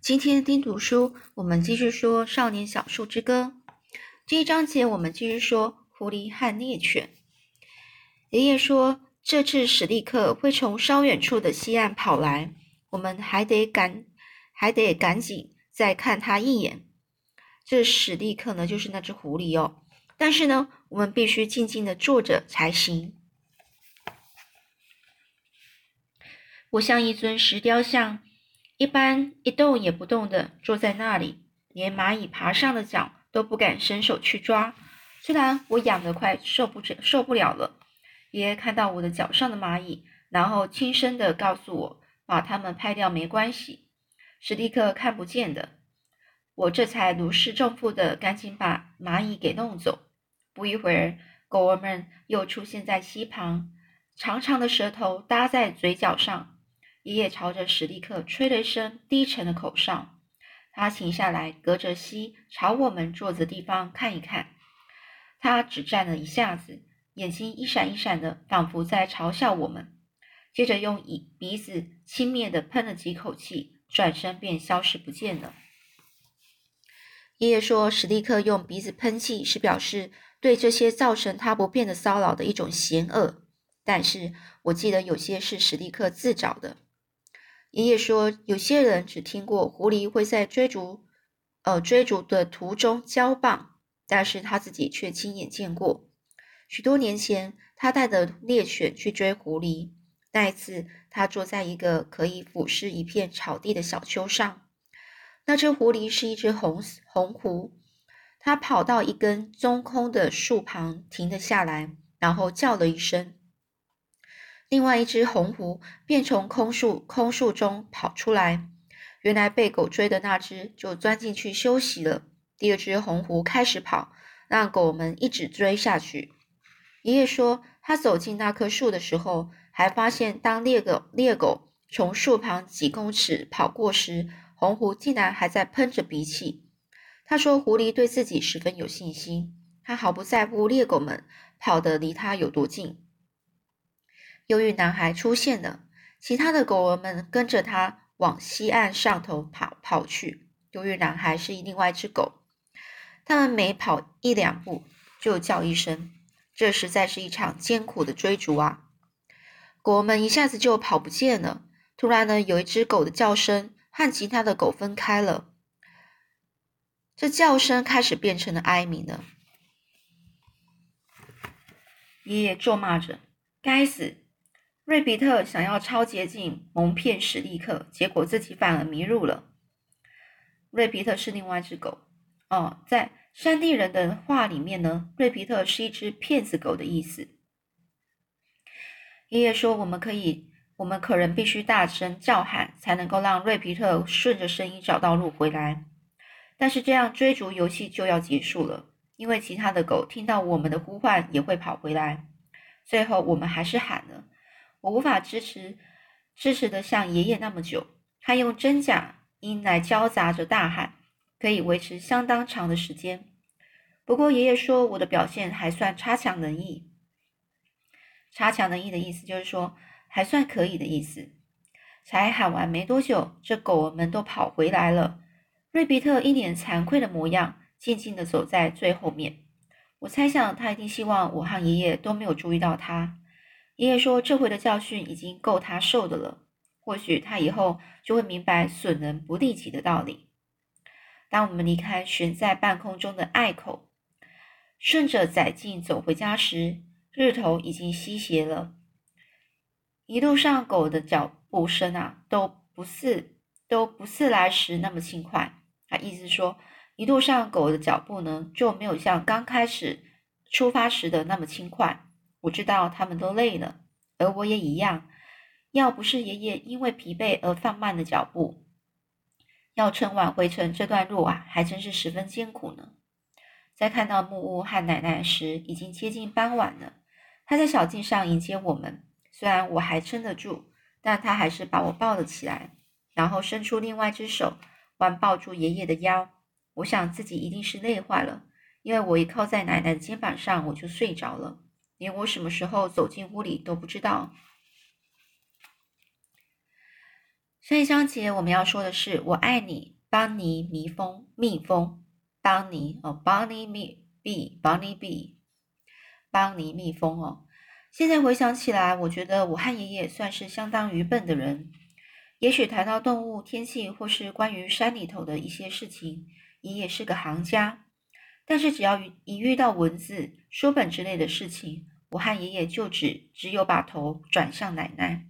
今天听读书，我们继续说《少年小树之歌》这一章节，我们继续说狐狸和猎犬。爷爷说，这次史蒂克会从稍远处的西岸跑来，我们还得赶，还得赶紧再看他一眼。这史蒂克呢，就是那只狐狸哦。但是呢，我们必须静静的坐着才行。我像一尊石雕像。一般一动也不动的坐在那里，连蚂蚁爬上的脚都不敢伸手去抓。虽然我痒得快受不着受不了了，爷爷看到我的脚上的蚂蚁，然后轻声的告诉我，把它们拍掉没关系，史蒂克看不见的。我这才如释重负的赶紧把蚂蚁给弄走。不一会儿，狗儿们又出现在溪旁，长长的舌头搭在嘴角上。爷爷朝着史蒂克吹了一声低沉的口哨，他停下来，隔着溪朝我们坐的地方看一看。他只站了一下子，眼睛一闪一闪的，仿佛在嘲笑我们。接着用鼻鼻子轻蔑的喷了几口气，转身便消失不见了。爷爷说，史蒂克用鼻子喷气是表示对这些造成他不便的骚扰的一种嫌恶，但是我记得有些是史蒂克自找的。爷爷说，有些人只听过狐狸会在追逐，呃，追逐的途中交棒，但是他自己却亲眼见过。许多年前，他带着猎犬去追狐狸。那一次，他坐在一个可以俯视一片草地的小丘上。那只狐狸是一只红红狐，它跑到一根中空的树旁，停了下来，然后叫了一声。另外一只红狐便从空树空树中跑出来，原来被狗追的那只就钻进去休息了。第二只红狐开始跑，让狗们一直追下去。爷爷说，他走进那棵树的时候，还发现当猎狗猎狗从树旁几公尺跑过时，红狐竟然还在喷着鼻涕。他说，狐狸对自己十分有信心，他毫不在乎猎狗们跑得离他有多近。忧郁男孩出现了，其他的狗儿们跟着他往西岸上头跑跑去。忧郁男孩是另外一只狗，他们每跑一两步就叫一声。这实在是一场艰苦的追逐啊！狗儿们一下子就跑不见了。突然呢，有一只狗的叫声和其他的狗分开了，这叫声开始变成了哀鸣了。爷爷咒骂着：“该死！”瑞比特想要超捷径蒙骗史蒂克，结果自己反而迷路了。瑞皮特是另外一只狗哦，在山地人的话里面呢，瑞皮特是一只骗子狗的意思。爷爷说，我们可以，我们可人必须大声叫喊，才能够让瑞皮特顺着声音找到路回来。但是这样追逐游戏就要结束了，因为其他的狗听到我们的呼唤也会跑回来。最后我们还是喊了。我无法支持支持的像爷爷那么久，他用真假音来交杂着大喊，可以维持相当长的时间。不过爷爷说我的表现还算差强人意。差强人意的意思就是说还算可以的意思。才喊完没多久，这狗儿们都跑回来了。瑞比特一脸惭愧的模样，静静的走在最后面。我猜想他一定希望我和爷爷都没有注意到他。爷爷说：“这回的教训已经够他受的了，或许他以后就会明白损人不利己的道理。”当我们离开悬在半空中的隘口，顺着窄径走回家时，日头已经西斜了。一路上狗的脚步声啊，都不似都不似来时那么轻快。他意思说，一路上狗的脚步呢，就没有像刚开始出发时的那么轻快。我知道他们都累了，而我也一样。要不是爷爷因为疲惫而放慢了脚步，要撑完回程这段路啊，还真是十分艰苦呢。在看到木屋和奶奶时，已经接近傍晚了。他在小径上迎接我们，虽然我还撑得住，但他还是把我抱了起来，然后伸出另外一只手，环抱住爷爷的腰。我想自己一定是累坏了，因为我一靠在奶奶的肩膀上，我就睡着了。连我什么时候走进屋里都不知道。上一章节我们要说的是“我爱你”，邦尼蜜蜂，蜜蜂，邦尼哦，邦尼蜜 b，邦尼 b，邦尼蜜蜂哦。现在回想起来，我觉得我和爷爷算是相当愚笨的人。也许谈到动物、天气，或是关于山里头的一些事情，爷爷是个行家。但是只要一遇到文字、书本之类的事情，我和爷爷就只只有把头转向奶奶。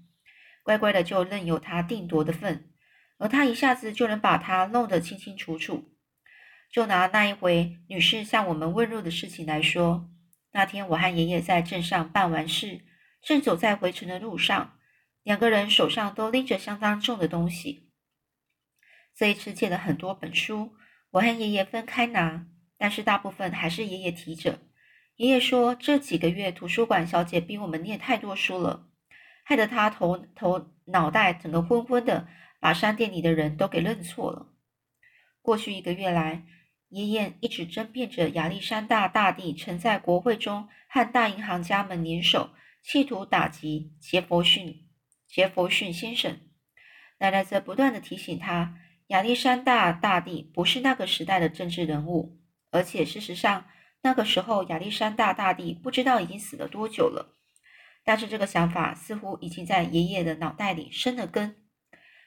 乖乖的就任由他定夺的份，而他一下子就能把它弄得清清楚楚。就拿那一回女士向我们问路的事情来说，那天我和爷爷在镇上办完事，正走在回城的路上，两个人手上都拎着相当重的东西。这一次借了很多本书，我和爷爷分开拿，但是大部分还是爷爷提着。爷爷说，这几个月图书馆小姐逼我们念太多书了。害得他头头脑袋整个昏昏的，把商店里的人都给认错了。过去一个月来，爷爷一直争辩着亚历山大大帝曾在国会中和大银行家们联手，企图打击杰佛逊杰佛逊先生。奶奶则不断的提醒他，亚历山大大帝不是那个时代的政治人物，而且事实上，那个时候亚历山大大帝不知道已经死了多久了。但是这个想法似乎已经在爷爷的脑袋里生了根，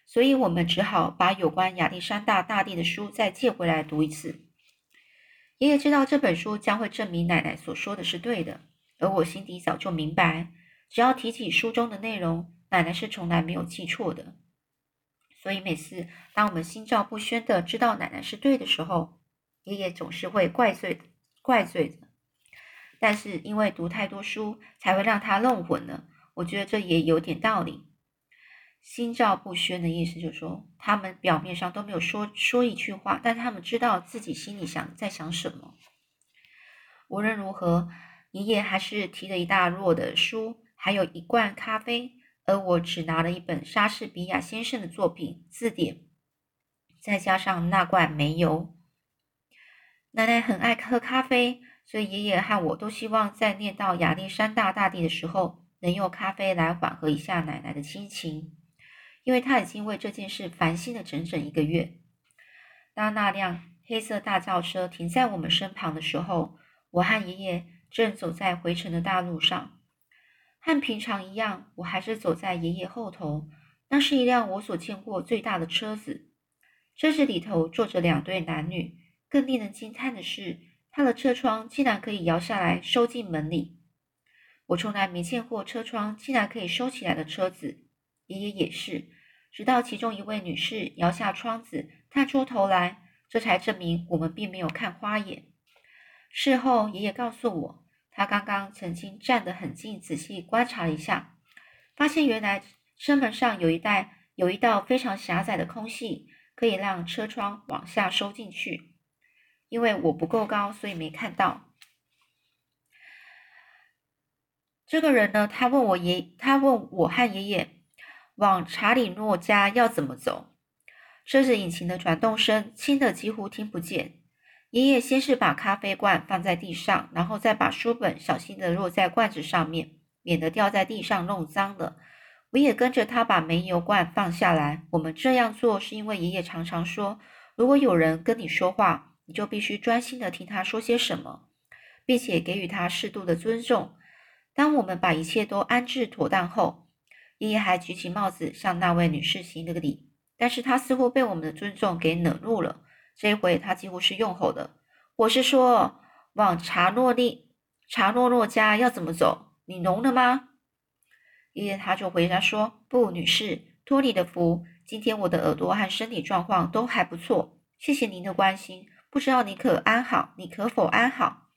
所以我们只好把有关亚历山大大帝的书再借回来读一次。爷爷知道这本书将会证明奶奶所说的是对的，而我心底早就明白，只要提起书中的内容，奶奶是从来没有记错的。所以每次当我们心照不宣的知道奶奶是对的时候，爷爷总是会怪罪怪罪的。但是因为读太多书，才会让他弄混了。我觉得这也有点道理。心照不宣的意思就是说，他们表面上都没有说说一句话，但他们知道自己心里想在想什么。无论如何，爷爷还是提了一大摞的书，还有一罐咖啡，而我只拿了一本莎士比亚先生的作品字典，再加上那罐煤油。奶奶很爱喝咖啡。所以爷爷和我都希望在念到亚历山大大帝的时候，能用咖啡来缓和一下奶奶的心情，因为他已经为这件事烦心了整整一个月。当那辆黑色大轿车停在我们身旁的时候，我和爷爷正走在回程的大路上，和平常一样，我还是走在爷爷后头。那是一辆我所见过最大的车子，车子里头坐着两对男女。更令人惊叹的是。他的车窗竟然可以摇下来收进门里，我从来没见过车窗竟然可以收起来的车子。爷爷也是，直到其中一位女士摇下窗子，探出头来，这才证明我们并没有看花眼。事后，爷爷告诉我，他刚刚曾经站得很近，仔细观察了一下，发现原来车门上有一带有一道非常狭窄的空隙，可以让车窗往下收进去。因为我不够高，所以没看到这个人呢。他问我爷，他问我和爷爷往查理诺家要怎么走。车子引擎的转动声轻的几乎听不见。爷爷先是把咖啡罐放在地上，然后再把书本小心的落在罐子上面，免得掉在地上弄脏了。我也跟着他把煤油罐放下来。我们这样做是因为爷爷常常说，如果有人跟你说话。你就必须专心的听他说些什么，并且给予他适度的尊重。当我们把一切都安置妥当后，爷爷还举起帽子向那位女士行了个礼。但是他似乎被我们的尊重给惹怒了。这一回他几乎是用吼的：“我是说，往查诺利查诺诺家要怎么走？你聋了吗？”爷爷他就回答说：“不，女士，托你的福，今天我的耳朵和身体状况都还不错，谢谢您的关心。”不知道你可安好？你可否安好？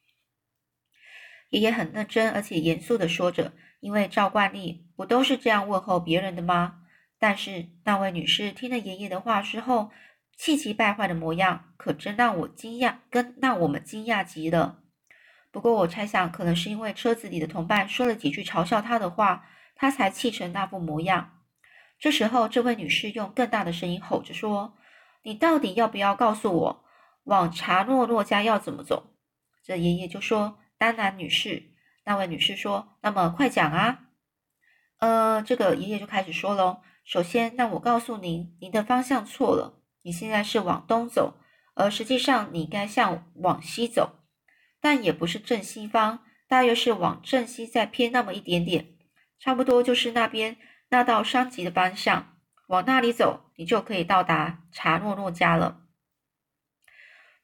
爷爷很认真而且严肃的说着，因为照惯例，不都是这样问候别人的吗？但是那位女士听了爷爷的话之后，气急败坏的模样，可真让我惊讶，跟让我们惊讶极了。不过我猜想，可能是因为车子里的同伴说了几句嘲笑他的话，他才气成那副模样。这时候，这位女士用更大的声音吼着说：“你到底要不要告诉我？”往查诺诺家要怎么走？这爷爷就说：“当然，女士。”那位女士说：“那么快讲啊！”呃，这个爷爷就开始说喽：“首先，那我告诉您，您的方向错了。你现在是往东走，而实际上你该向往西走，但也不是正西方，大约是往正西再偏那么一点点，差不多就是那边那道山脊的方向。往那里走，你就可以到达查诺诺家了。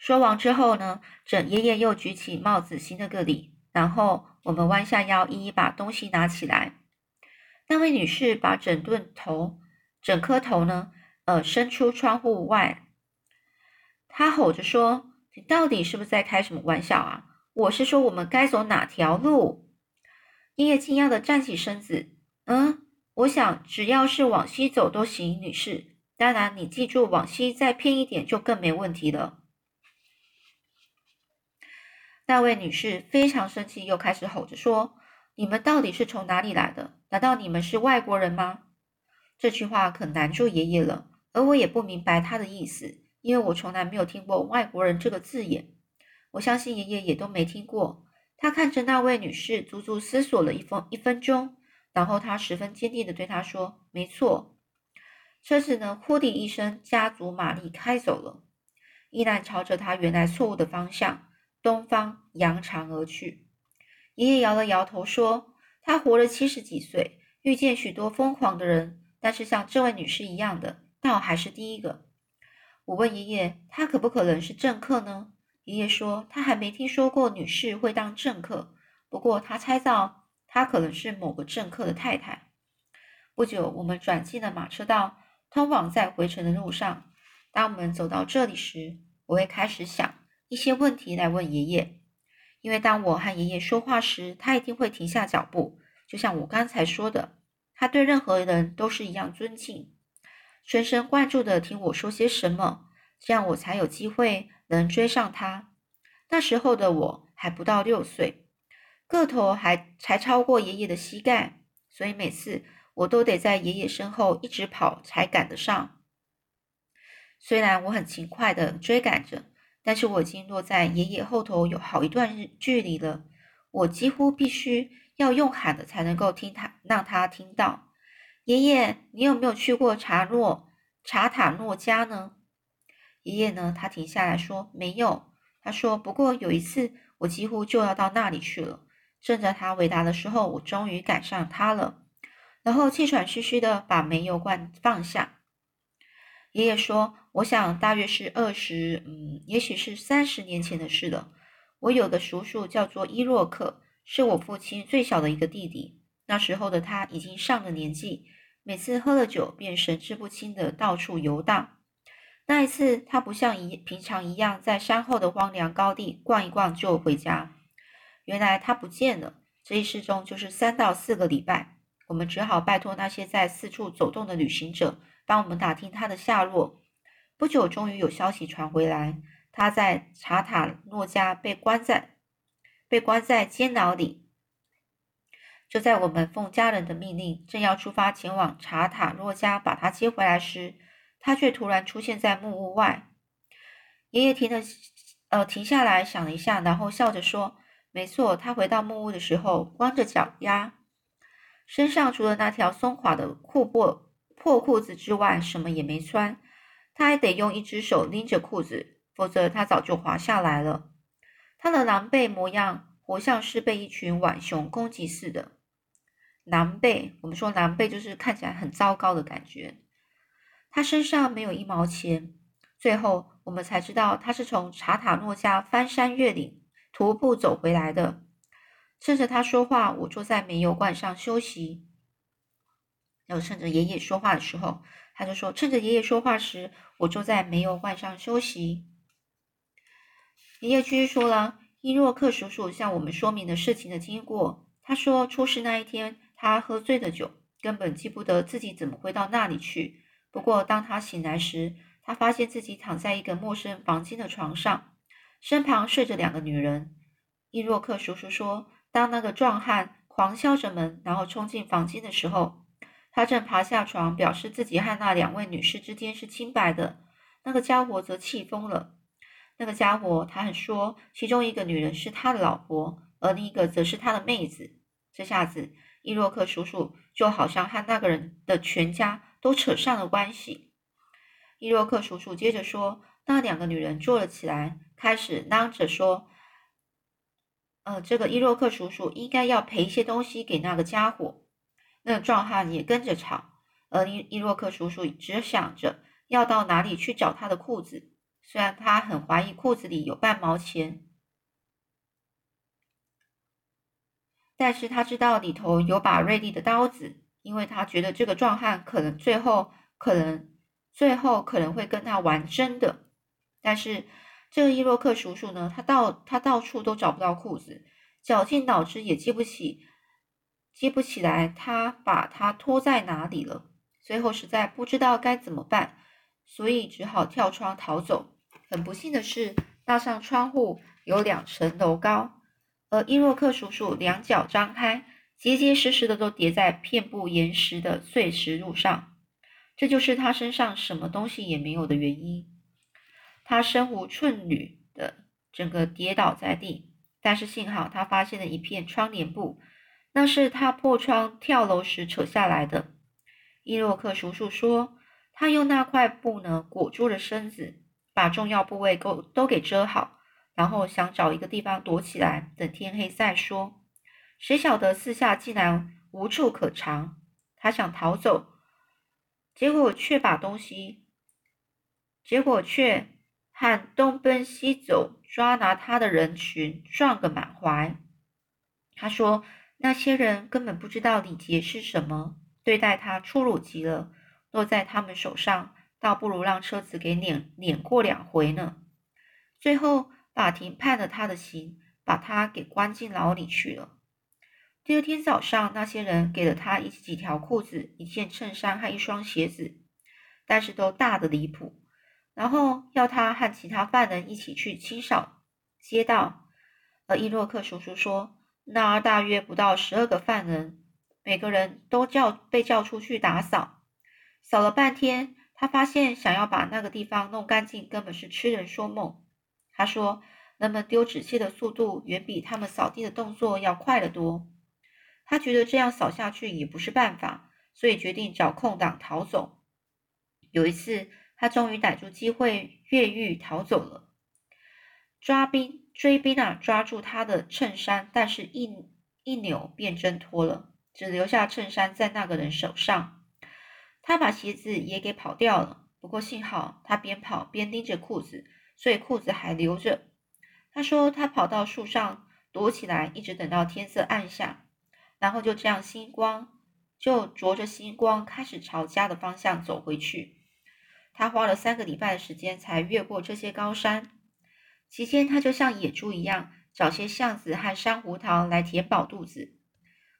说完之后呢，整爷爷又举起帽子行了个礼，然后我们弯下腰，一一把东西拿起来。那位女士把整顿头，整颗头呢，呃，伸出窗户外。她吼着说：“你到底是不是在开什么玩笑啊？我是说，我们该走哪条路？”爷爷惊讶的站起身子，嗯。我想，只要是往西走都行，女士。当然，你记住，往西再偏一点就更没问题了。那位女士非常生气，又开始吼着说：“你们到底是从哪里来的？难道你们是外国人吗？”这句话可难住爷爷了，而我也不明白他的意思，因为我从来没有听过“外国人”这个字眼。我相信爷爷也都没听过。他看着那位女士，足足思索了一分一分钟。然后他十分坚定地对他说：“没错。”车子呢，呼的一声，加足马力开走了，依然朝着他原来错误的方向——东方扬长而去。爷爷摇了摇头说：“他活了七十几岁，遇见许多疯狂的人，但是像这位女士一样的，倒还是第一个。”我问爷爷：“他可不可能是政客呢？”爷爷说：“他还没听说过女士会当政客，不过他猜到。”她可能是某个政客的太太。不久，我们转进了马车道，通往在回程的路上。当我们走到这里时，我会开始想一些问题来问爷爷，因为当我和爷爷说话时，他一定会停下脚步，就像我刚才说的，他对任何人都是一样尊敬，全神贯注的听我说些什么，这样我才有机会能追上他。那时候的我还不到六岁。个头还才超过爷爷的膝盖，所以每次我都得在爷爷身后一直跑才赶得上。虽然我很勤快的追赶着，但是我已经落在爷爷后头有好一段日距离了。我几乎必须要用喊的才能够听他让他听到。爷爷，你有没有去过查诺查塔诺家呢？爷爷呢？他停下来说没有。他说不过有一次我几乎就要到那里去了。正在他回答的时候，我终于赶上他了，然后气喘吁吁的把煤油罐放下。爷爷说：“我想大约是二十，嗯，也许是三十年前的事了。我有个叔叔叫做伊洛克，是我父亲最小的一个弟弟。那时候的他已经上了年纪，每次喝了酒便神志不清的到处游荡。那一次，他不像一平常一样在山后的荒凉高地逛一逛就回家。”原来他不见了，这一失踪就是三到四个礼拜。我们只好拜托那些在四处走动的旅行者帮我们打听他的下落。不久，终于有消息传回来，他在查塔诺家被关在被关在监牢里。就在我们奉家人的命令，正要出发前往查塔诺家把他接回来时，他却突然出现在木屋外。爷爷停了，呃，停下来想了一下，然后笑着说。没错，他回到木屋的时候，光着脚丫，身上除了那条松垮的裤布破裤子之外，什么也没穿。他还得用一只手拎着裤子，否则他早就滑下来了。他的狼狈模样，活像是被一群浣熊攻击似的。狼狈，我们说狼狈就是看起来很糟糕的感觉。他身上没有一毛钱。最后，我们才知道他是从查塔诺家翻山越岭。徒步走回来的。趁着他说话，我坐在煤油罐上休息。然后趁着爷爷说话的时候，他就说：“趁着爷爷说话时，我坐在煤油罐上休息。”爷爷继续说了伊洛克叔叔向我们说明了事情的经过。他说，出事那一天，他喝醉了酒，根本记不得自己怎么会到那里去。不过，当他醒来时，他发现自己躺在一个陌生房间的床上。身旁睡着两个女人。伊洛克叔叔说：“当那个壮汉狂敲着门，然后冲进房间的时候，他正爬下床，表示自己和那两位女士之间是清白的。那个家伙则气疯了。那个家伙，他还说，其中一个女人是他的老婆，而另一个则是他的妹子。这下子，伊洛克叔叔就好像和那个人的全家都扯上了关系。伊洛克叔叔接着说：“那两个女人坐了起来，开始嚷着说：‘呃，这个伊洛克叔叔应该要赔一些东西给那个家伙。’那壮汉也跟着吵，而伊伊洛克叔叔只想着要到哪里去找他的裤子，虽然他很怀疑裤子里有半毛钱。”但是他知道里头有把锐利的刀子，因为他觉得这个壮汉可能最后可能最后可能会跟他玩真的。但是这个伊洛克叔叔呢，他到他到处都找不到裤子，绞尽脑汁也记不起记不起来他把它拖在哪里了。最后实在不知道该怎么办，所以只好跳窗逃走。很不幸的是，那扇窗户有两层楼高。而伊洛克叔叔两脚张开，结结实实的都叠在遍布岩石的碎石路上，这就是他身上什么东西也没有的原因。他身无寸缕的整个跌倒在地，但是幸好他发现了一片窗帘布，那是他破窗跳楼时扯下来的。伊洛克叔叔说，他用那块布呢裹住了身子，把重要部位都都给遮好。然后想找一个地方躲起来，等天黑再说。谁晓得四下竟然无处可藏。他想逃走，结果却把东西，结果却和东奔西走抓拿他的人群撞个满怀。他说：“那些人根本不知道礼节是什么，对待他粗鲁极了。落在他们手上，倒不如让车子给碾碾过两回呢。”最后。法庭判了他的刑，把他给关进牢里去了。第二天早上，那些人给了他一几条裤子、一件衬衫和一双鞋子，但是都大的离谱。然后要他和其他犯人一起去清扫街道。而伊洛克叔叔说，那儿大约不到十二个犯人，每个人都叫被叫出去打扫。扫了半天，他发现想要把那个地方弄干净，根本是痴人说梦。他说：“人们丢纸屑的速度远比他们扫地的动作要快得多。”他觉得这样扫下去也不是办法，所以决定找空档逃走。有一次，他终于逮住机会越狱逃走了。抓兵追兵啊，抓住他的衬衫，但是一一扭便挣脱了，只留下衬衫在那个人手上。他把鞋子也给跑掉了，不过幸好他边跑边拎着裤子。所以裤子还留着。他说他跑到树上躲起来，一直等到天色暗下，然后就这样星光就着着星光开始朝家的方向走回去。他花了三个礼拜的时间才越过这些高山。期间他就像野猪一样找些橡子和珊瑚糖来填饱肚子。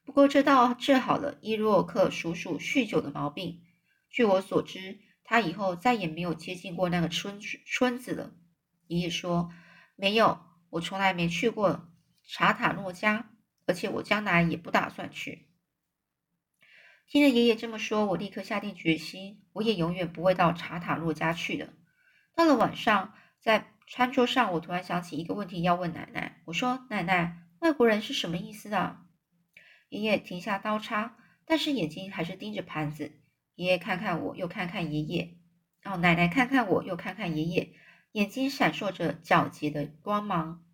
不过这倒治好了伊洛克叔叔酗酒的毛病。据我所知，他以后再也没有接近过那个村村子了。爷爷说：“没有，我从来没去过查塔诺家，而且我将来也不打算去。”听着爷爷这么说，我立刻下定决心，我也永远不会到查塔诺家去的。到了晚上，在餐桌上，我突然想起一个问题要问奶奶。我说：“奶奶，外国人是什么意思啊？”爷爷停下刀叉，但是眼睛还是盯着盘子。爷爷看看我，又看看爷爷，哦，奶奶看看我，又看看爷爷。眼睛闪烁着皎洁的光芒，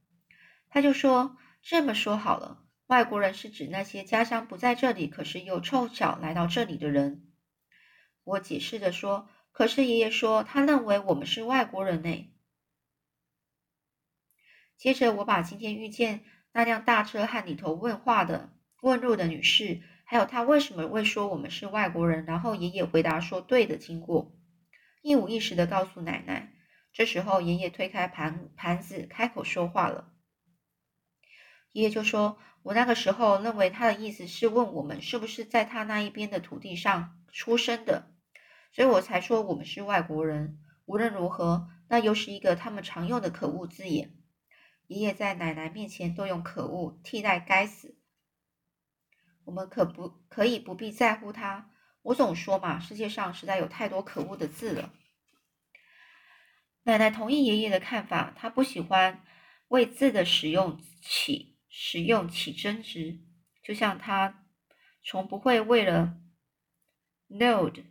他就说：“这么说好了，外国人是指那些家乡不在这里，可是又凑巧来到这里的人。”我解释着说：“可是爷爷说，他认为我们是外国人呢。”接着，我把今天遇见那辆大车和里头问话的问路的女士，还有她为什么会说我们是外国人，然后爷爷回答说对的经过，一五一十的告诉奶奶。这时候，爷爷推开盘盘子，开口说话了。爷爷就说：“我那个时候认为他的意思是问我们是不是在他那一边的土地上出生的，所以我才说我们是外国人。无论如何，那又是一个他们常用的可恶字眼。爷爷在奶奶面前都用可恶替代该死。我们可不可以不必在乎他？我总说嘛，世界上实在有太多可恶的字了。”奶奶同意爷爷的看法，她不喜欢为字的使用起使用起争执，就像她从不会为了 node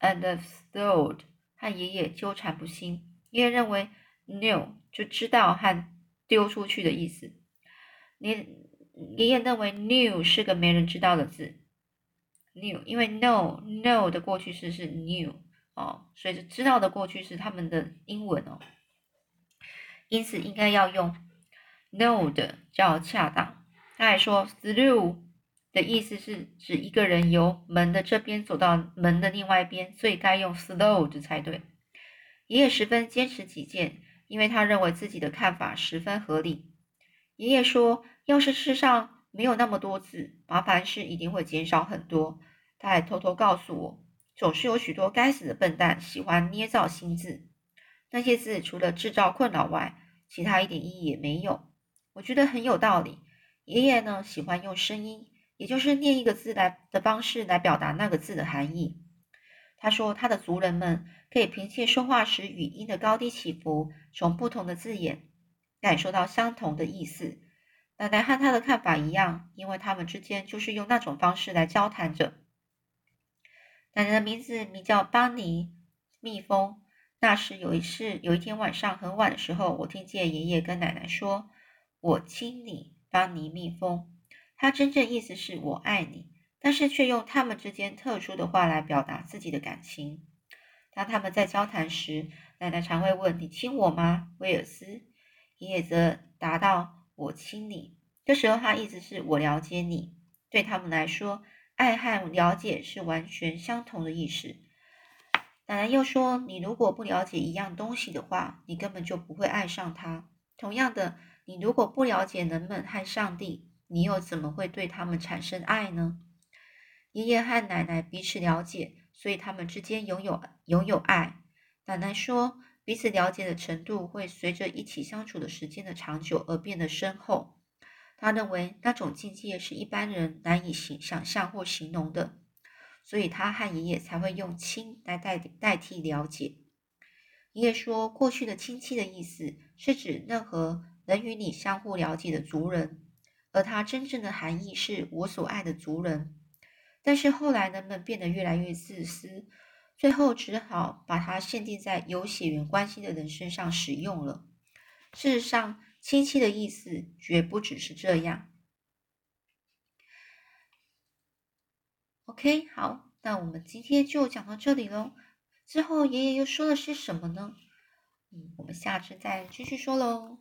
and thought 和爷爷纠缠不清。爷爷认为 new 就知道和丢出去的意思。你爷爷认为 knew 是个没人知道的字。knew 因为 know know 的过去式是 knew 哦，所以知道的过去式他们的英文哦，因此应该要用 know 的较恰当。他还说 through 的意思是指一个人由门的这边走到门的另外一边，所以该用 through 才对。爷爷十分坚持己见，因为他认为自己的看法十分合理。爷爷说：“要是世上没有那么多字，麻烦事一定会减少很多。”他还偷偷告诉我，总是有许多该死的笨蛋喜欢捏造新字，那些字除了制造困扰外，其他一点意义也没有。我觉得很有道理。爷爷呢，喜欢用声音，也就是念一个字来的方式来表达那个字的含义。他说，他的族人们可以凭借说话时语音的高低起伏，从不同的字眼感受到相同的意思。奶奶和他的看法一样，因为他们之间就是用那种方式来交谈着。奶奶的名字名叫邦尼蜜蜂。那时有一次，有一天晚上很晚的时候，我听见爷爷跟奶奶说：“我亲你，邦尼蜜蜂。”他真正意思是我爱你。但是却用他们之间特殊的话来表达自己的感情。当他们在交谈时，奶奶常会问：“你亲我吗，威尔斯？”爷爷则答道：“我亲你。”这时候他意思是我了解你。对他们来说，爱和了解是完全相同的意思。奶奶又说：“你如果不了解一样东西的话，你根本就不会爱上它。同样的，你如果不了解人们和上帝，你又怎么会对他们产生爱呢？”爷爷和奶奶彼此了解，所以他们之间拥有拥有爱。奶奶说，彼此了解的程度会随着一起相处的时间的长久而变得深厚。他认为那种境界是一般人难以形想象或形容的，所以他和爷爷才会用亲来代代替了解。爷爷说，过去的亲戚的意思是指任何能与你相互了解的族人，而它真正的含义是我所爱的族人。但是后来人们变得越来越自私，最后只好把它限定在有血缘关系的人身上使用了。事实上，亲戚的意思绝不只是这样。OK，好，那我们今天就讲到这里喽。之后爷爷又说了些什么呢？嗯，我们下次再继续说喽。